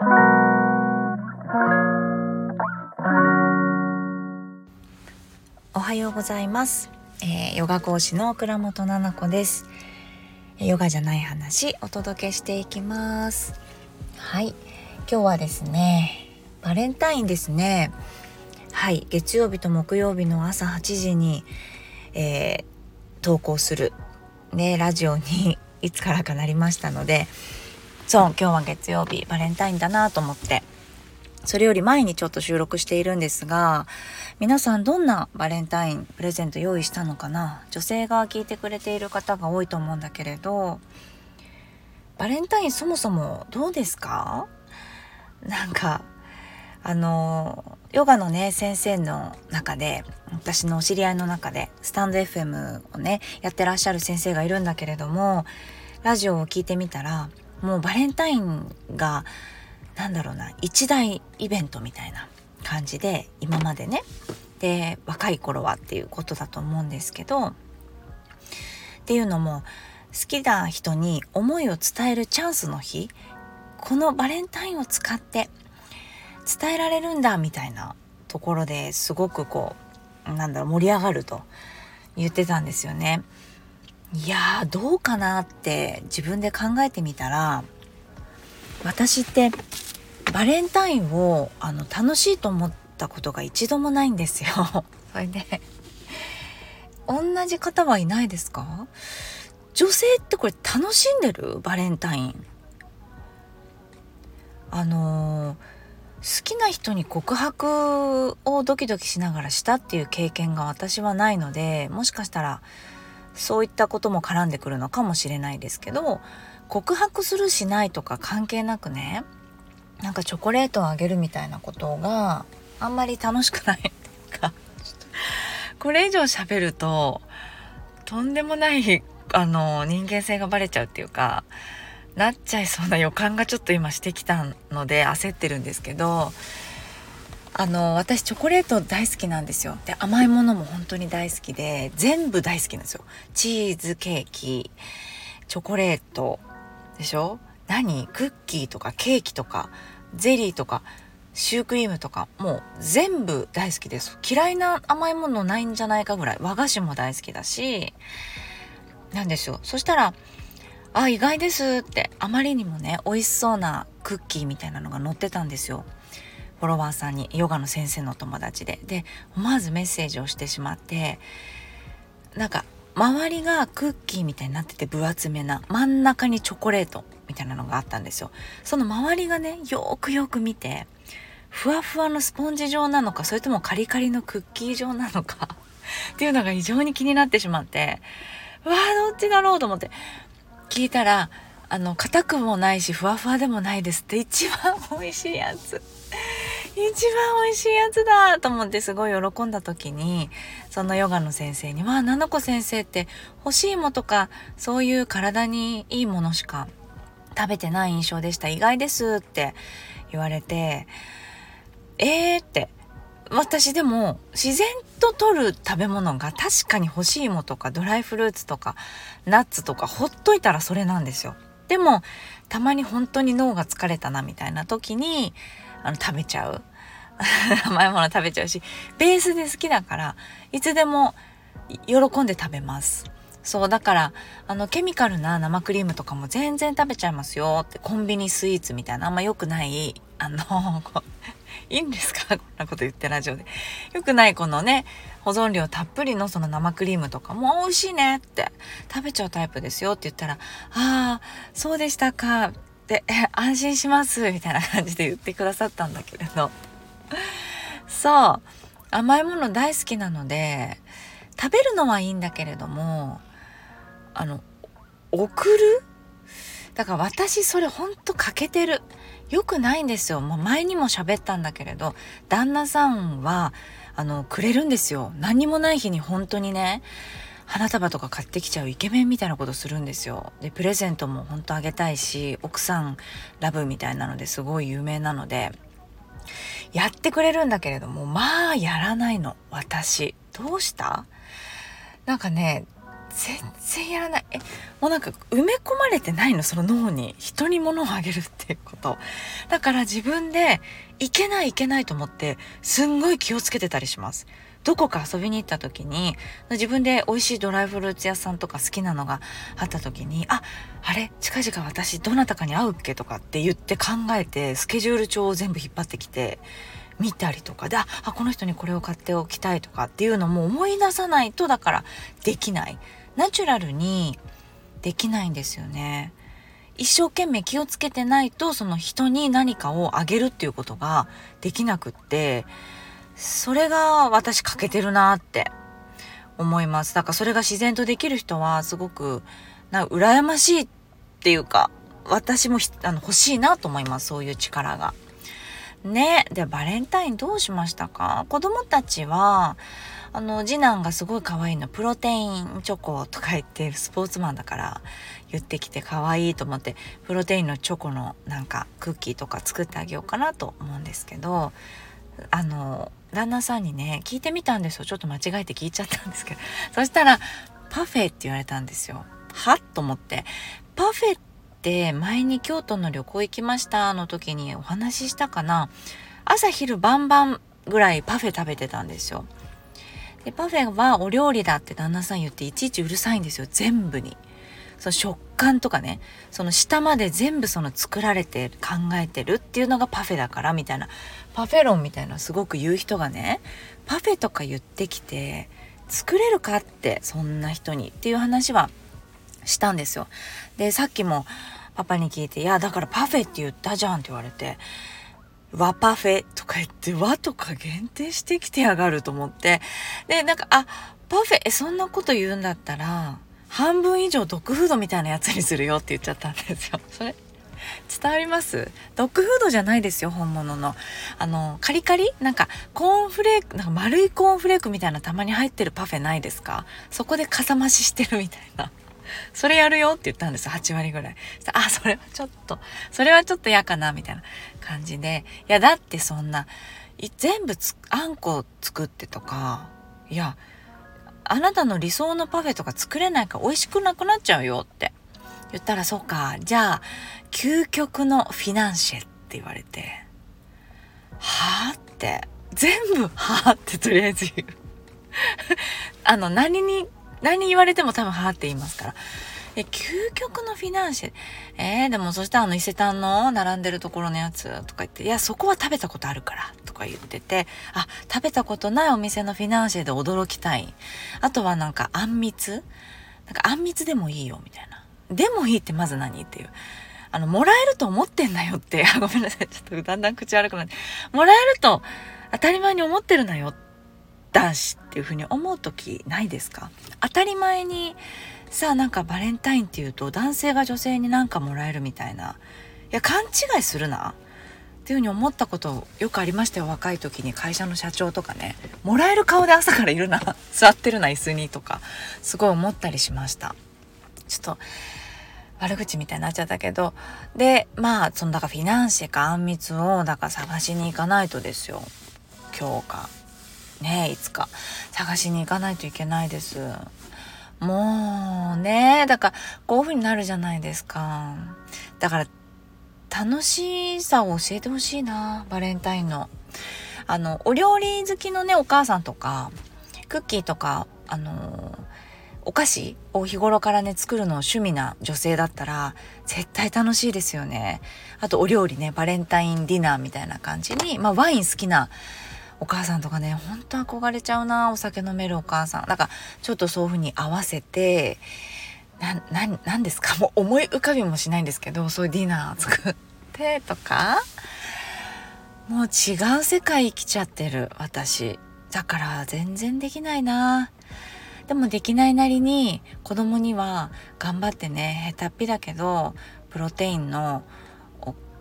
おはようございます、えー、ヨガ講師の倉本々子です。ヨガじゃない話お届けしていきます。はい。今日はですねバレンタインですね。はい。月曜日と木曜日の朝8時に、えー、投稿するねラジオに いつからかなりましたのでそう今日は月曜日バレンタインだなと思って。それより前にちょっと収録しているんですが皆さんどんなバレンタインプレゼント用意したのかな？女性が聞いてくれている方が多いと思うんだけれどバレンタインそもそもどうですか？なんかあのヨガのね先生の中で私のお知り合いの中でスタンド FM をねやってらっしゃる先生がいるんだけれどもラジオを聞いてみたらもうバレンタインがなんだろうな一大イベントみたいな感じで今までねで若い頃はっていうことだと思うんですけどっていうのも好きな人に思いを伝えるチャンスの日このバレンタインを使って伝えられるんだみたいなところですごくこうなんだろう盛り上がると言ってたんですよね。いやどうかなって自分で考えてみたら私ってバレンタインをあの楽しいと思ったことが一度もないんですよ。それで同じ方はいないですか？女性ってこれ楽しんでる？バレンタイン。あのー、好きな人に告白をドキドキしながらしたっていう経験が私はないのでもしかしたらそういったことも絡んでくるのかもしれないですけど告白するしないとか関係なくねなんかチョコレートをあげるみたいなことがあんまり楽しくないっていうかこれ以上喋るととんでもないあの人間性がバレちゃうっていうかなっちゃいそうな予感がちょっと今してきたので焦ってるんですけどあの私チョコレート大好きなんですよ。で甘いものも本当に大好きで全部大好きなんですよ。チーズケーキチョコレートでしょ？何？クッキーとかケーキとかゼリーとかシュークリームとかもう全部大好きです。嫌いな甘いものないんじゃないかぐらい。和菓子も大好きだしなんですよ。そしたら「あ意外です」ってあまりにもね美味しそうなクッキーみたいなのが載ってたんですよ。フォロワーさんにヨガの先生の友達で。で思わずメッセージをしてしまってなんか周りがクッキーみたいになってて分厚めな真ん中にチョコレートみたいなのがあったんですよ。その周りがねよくよく見てふわふわのスポンジ状なのかそれともカリカリのクッキー状なのか っていうのが異常に気になってしまってわあどっちだろうと思って聞いたらあの硬くもないしふわふわでもないですって一番美味しいやつ。一番美味しいやつだと思ってすごい喜んだ時にそのヨガの先生に「まあ七子先生って欲しいもとかそういう体にいいものしか食べてない印象でした意外ですって言われてえーって私でも自然と取る食べ物が確かに干し芋とかドライフルーツとかナッツとかほっといたらそれなんですよ。でもたまに本当に脳が疲れたなみたいな時にあの食べちゃう。甘いもの食べちゃうしベースで好きだからいつでも喜んで食べます。そうだからあのケミカルな生クリームとかも全然食べちゃいますよってコンビニスイーツみたいなあんま良くないあのいいんですか？こんなこと言ってラジオで。良くないこのね保存料たっぷりのその生クリームとかも美味しいねって食べちゃうタイプですよって言ったら「ああそうでしたか」「安心します」みたいな感じで言ってくださったんだけれど。そう。甘いもの大好きなので食べるのはいいんだけれどもあの送る？だから私それほんと欠けてる。よくないんですよ、まあ、前にも喋ったんだけれど旦那さんはあのくれるんですよ。何もない日に本当にね。花束とか買ってきちゃうイケメンみたいなことするんですよ。でプレゼントも本当あげたいし奥さんラブみたいなのですごい有名なので。やってくれるんだけれどもまあやらないの。私。どうした？なんかね全然やらない。えもうなんか埋め込まれてないの？その脳に。人に物をあげるっていうこと。だから自分でいけないいけないと思ってすんごい気をつけてたりします。どこか遊びに行った時に自分で美味しいドライフルーツ屋さんとか好きなのがあった時にああれ？近々私どなたかに会うっけとかって言って考えてスケジュール帳を全部引っ張ってきて見たりとか。であこの人にこれを買っておきたいとかっていうのも思い出さないとだからできない。ナチュラルにできないんですよね。一生懸命気をつけてないとその人に何かをあげるっていうことができなくってそれが私欠けてるなって思います。だからそれが自然とできる人はすごくな羨ましいっていうか私もあの欲しいなと思います。そういう力が。ねでバレンタインどうしましたか？子供たちはあの次男がすごい可愛いの。プロテインチョコとか言ってスポーツマンだから言ってきて可愛いと思ってプロテインのチョコのなんかクッキーとか作ってあげようかなと思うんですけどあの旦那さんにね聞いてみたんですよ。ちょっと間違えて聞いちゃったんですけど。そしたらパフェって言われたんですよ。はっと思って。パフェって前に京都の旅行行きました。の時にお話ししたかな。朝昼晩晩ぐらいパフェ食べてたんですよ。でパフェはお料理だって旦那さん言っていちいちうるさいんですよ。全部に。その食感とかねその下まで全部その作られて考えてるっていうのがパフェだからみたいなパフェ論みたいなすごく言う人がねパフェとか言ってきて作れるかってそんな人にっていう話はしたんですよ。でさっきもパパに聞いて「いやだからパフェって言ったじゃん」って言われて「和パフェ」とか言って和とか限定してきてやがると思ってでなんか「あパフェえそんなこと言うんだったら半分以上ドッグフードみたいなやつにするよ」って言っちゃったんですよ。それ伝わります？ドッグフードじゃないですよ本物の。あのカリカリ？なんかコーンフレークなんか丸いコーンフレークみたいなたまに入ってるパフェないですか？そこでかさ増ししてるみたいな。それやるよって言ったんです8割ぐらい。あそれはちょっとそれはちょっと嫌かなみたいな感じで。いやだってそんな全部あんこ作ってとかいやあなたの理想のパフェとか作れないから美味しくなくなっちゃうよって。言ったらそうか。じゃあ究極のフィナンシェって言われて。はあって。全部はあってとりあえず言う。あの何に何言われても多分はあって言いますから。え究極のフィナンシェえー、でもそしたらあの伊勢丹の並んでるところのやつとか言っていやそこは食べたことあるからとか言っててあ食べたことないお店のフィナンシェで驚きたいあとはなんかあんみつなんかあんみつでもいいよみたいなでもいいってまず何っていう。あの、もらえると思ってんだよって。あ、ごめんなさい。ちょっとだんだん口悪くなって。もらえると当たり前に思ってるなよって。男子っていうふうに思う時ないですか？当たり前にさあなんかバレンタインっていうと男性が女性に何かもらえるみたいな。いや、勘違いするな。っていうふうに思ったことよくありましたよ。若い時に。会社の社長とかね。もらえる顔で朝からいるな。座ってるな椅子にとか。すごい思ったりしました。ちょっと悪口みたいになっちゃったけど。でまあそのだからフィナンシェかあんみつをだから探しに行かないとですよ。今日か。ねいつか探しに行かないといけないです。もうねだからこういう風になるじゃないですか。だから楽しさを教えてほしいなバレンタインの。あのお料理好きのねお母さんとかクッキーとかあのお菓子を日頃からね作るの趣味な女性だったら絶対楽しいですよね。あとお料理ねバレンタインディナーみたいな感じに、まあ、ワイン好きなお母さんとかねほんと憧れちゃうなお酒飲めるお母さん。だかちょっとそういう風に合わせてな何ですか？もう思い浮かびもしないんですけどそういうディナー作ってとか。もう違う世界生きちゃってる私。だから全然できないな。でもできないなりに子供には頑張ってね下手っぴだけどプロテインの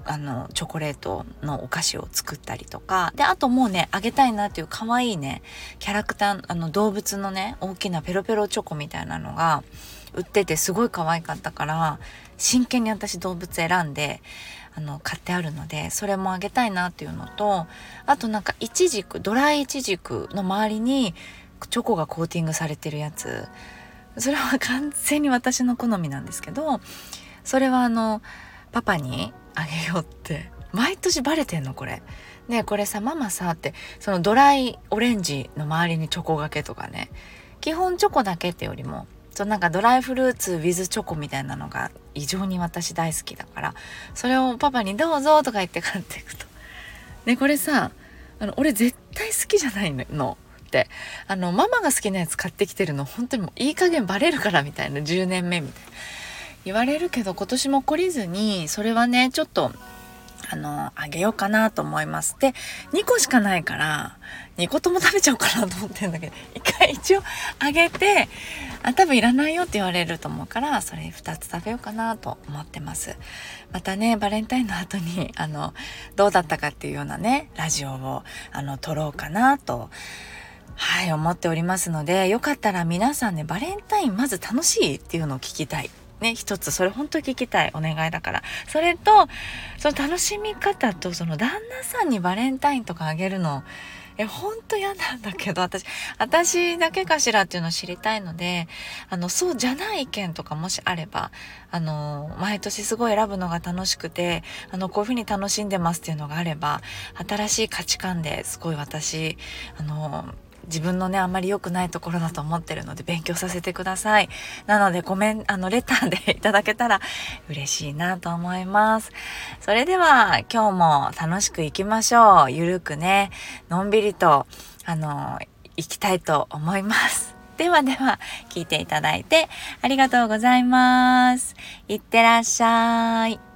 あのチョコレートのお菓子を作ったりとか。であともうねあげたいなっていう可愛いねキャラクターあの動物のね大きなペロペロチョコみたいなのが売っててすごい可愛かったから真剣に私動物選んであの買ってあるのでそれもあげたいなっていうのとあとなんかイチジクドライイチジクの周りにチョコがコーティングされてるやつ。それは完全に私の好みなんですけどそれはあのパパにあげようって毎年バレてんのこれ。ねこれさママさってそのドライオレンジの周りにチョコがけとかね基本チョコだけってよりもそなんかドライフルーツ with チョコみたいなのが異常に私大好きだからそれをパパに「どうぞ」とか言って買っていくと。ねこれさあの俺絶対好きじゃないの。ってあのママが好きなやつ買ってきてるの本当にもういい加減バレるからみたいな10年目みたいな言われるけど今年も懲りずにそれはねちょっとあのあげようかなと思いますで2個しかないから2個とも食べちゃおうかなと思ってるんだけど一回一応あげてあ多分いらないよって言われると思うからそれ2つ食べようかなと思ってますまたねバレンタインの後にあのどうだったかっていうようなねラジオをあの撮ろうかなとはい、思っておりますので、よかったら皆さんね、バレンタインまず楽しいっていうのを聞きたい。ね、一つ、それ本当聞きたい。お願いだから。それと、その楽しみ方と、その旦那さんにバレンタインとかあげるの、え、ほんと嫌なんだけど、私、私だけかしらっていうのを知りたいので、あの、そうじゃない意見とかもしあれば、あの、毎年すごい選ぶのが楽しくて、あの、こういうふうに楽しんでますっていうのがあれば、新しい価値観ですごい私、あの、自分のねあんまり良くないところだと思ってるので勉強させてください。なのでコメンあのレターでいただけたら嬉しいなと思います。それでは今日も楽しくいきましょう。ゆるくねのんびりとあの行きたいと思います。ではでは聞いていただいてありがとうございます。いってらっしゃい。